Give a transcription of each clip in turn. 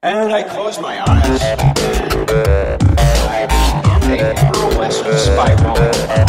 And I close my eyes. I begin a burlesque spiral.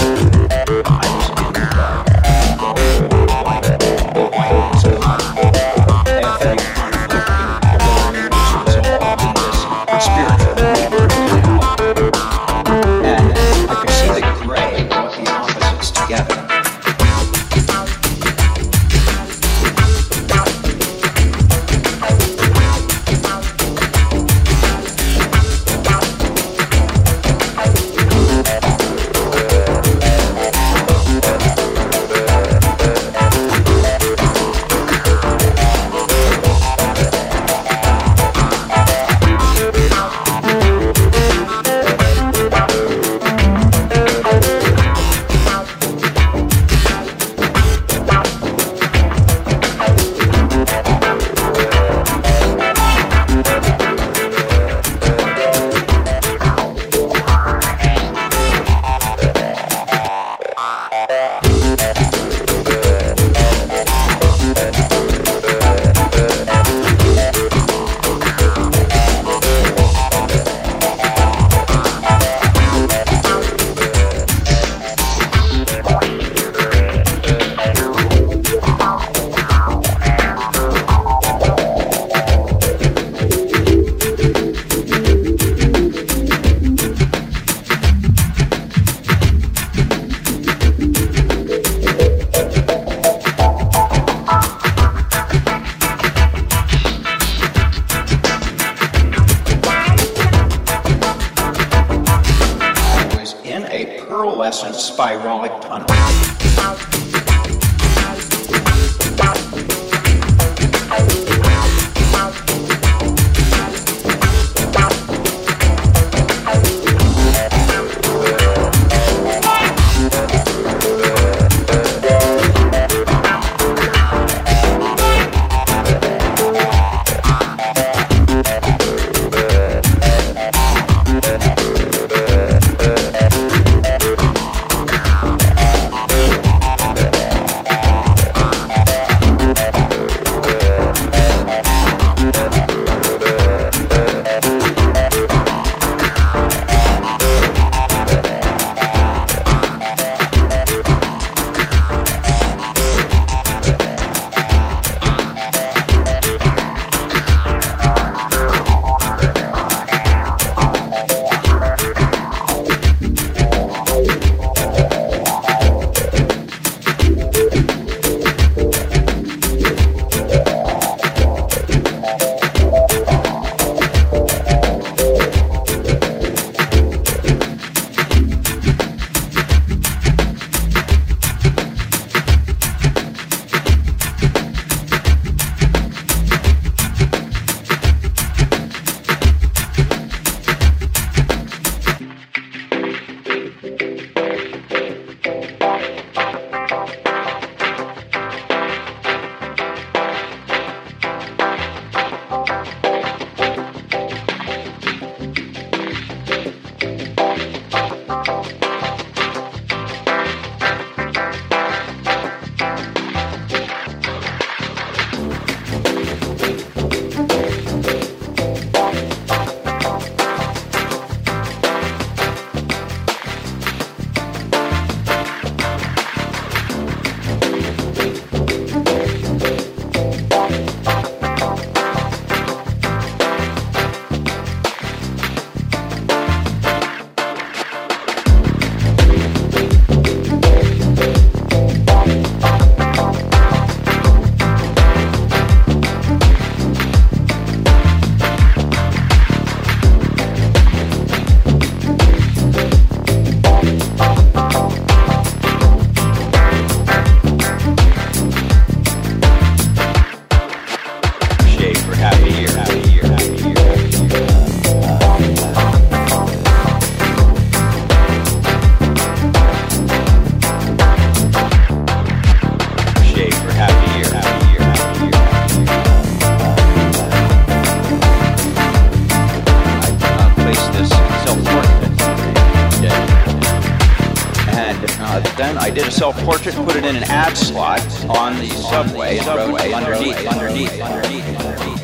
Uh, then I did a self-portrait and put it in an ad slot on the subway, roadway, underneath, underneath, underneath, underneath.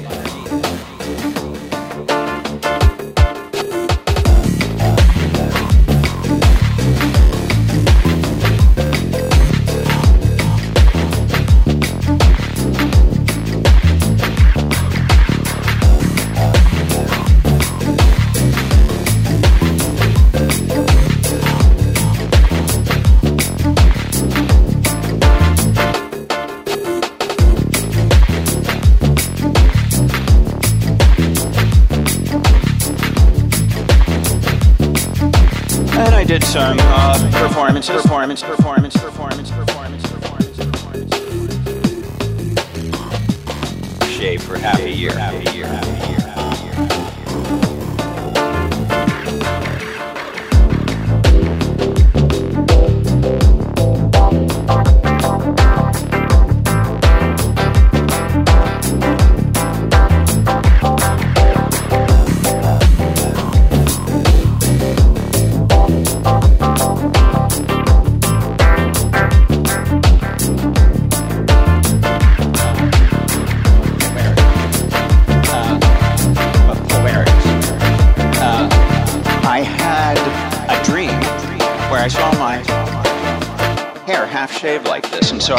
Performance, performance, performance,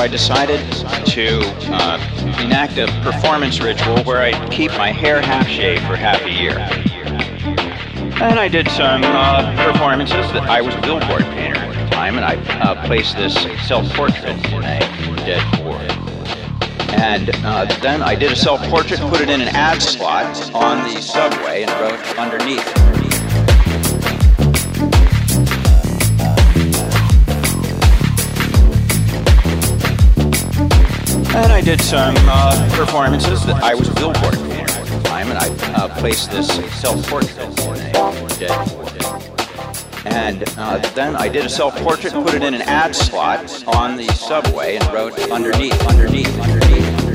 I decided to uh, enact a performance ritual where I keep my hair half shaved for half a year. And I did some uh, performances. That I was a billboard painter at the time, and I uh, placed this self-portrait in a dead board. And uh, then I did a self-portrait, put it in an ad slot on the subway, and wrote underneath. And I did some uh, performances. That I was a billboard at the time, and I uh, placed this self-portrait. And uh, then I did a self-portrait, put it in an ad slot on the subway, and wrote underneath, underneath, underneath.